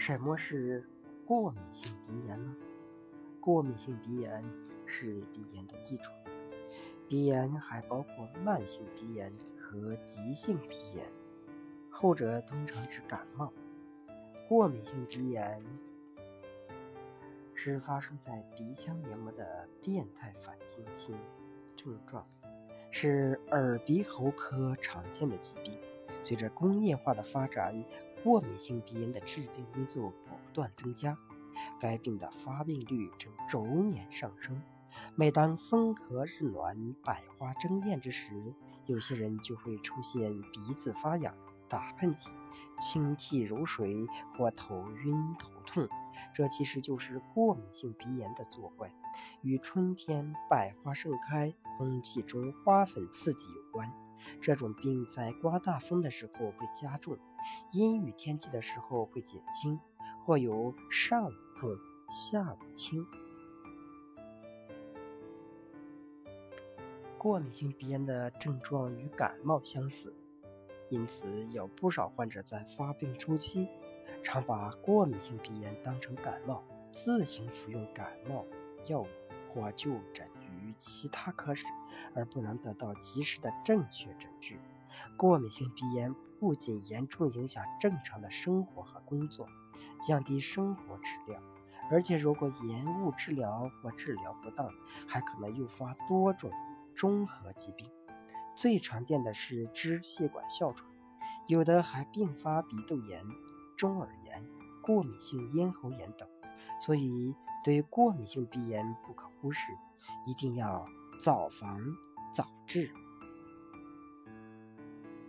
什么是过敏性鼻炎呢？过敏性鼻炎是鼻炎的一种，鼻炎还包括慢性鼻炎和急性鼻炎，后者通常指感冒。过敏性鼻炎是发生在鼻腔黏膜的变态反应性症状，是耳鼻喉科常见的疾病。随着工业化的发展，过敏性鼻炎的致病因素不断增加，该病的发病率正逐年上升。每当风和日暖、百花争艳之时，有些人就会出现鼻子发痒、打喷嚏、清涕如水或头晕头痛，这其实就是过敏性鼻炎的作怪，与春天百花盛开、空气中花粉刺激有关。这种病在刮大风的时候会加重。阴雨天气的时候会减轻，或有上午重、下午轻。过敏性鼻炎的症状与感冒相似，因此有不少患者在发病初期常把过敏性鼻炎当成感冒，自行服用感冒药物或就诊其他科室，而不能得到及时的正确诊治。过敏性鼻炎不仅严重影响正常的生活和工作，降低生活质量，而且如果延误治疗或治疗不当，还可能诱发多种综合疾病。最常见的是支气管哮喘，有的还并发鼻窦炎、中耳炎、过敏性咽喉炎等。所以，对过敏性鼻炎不可忽视，一定要早防早治。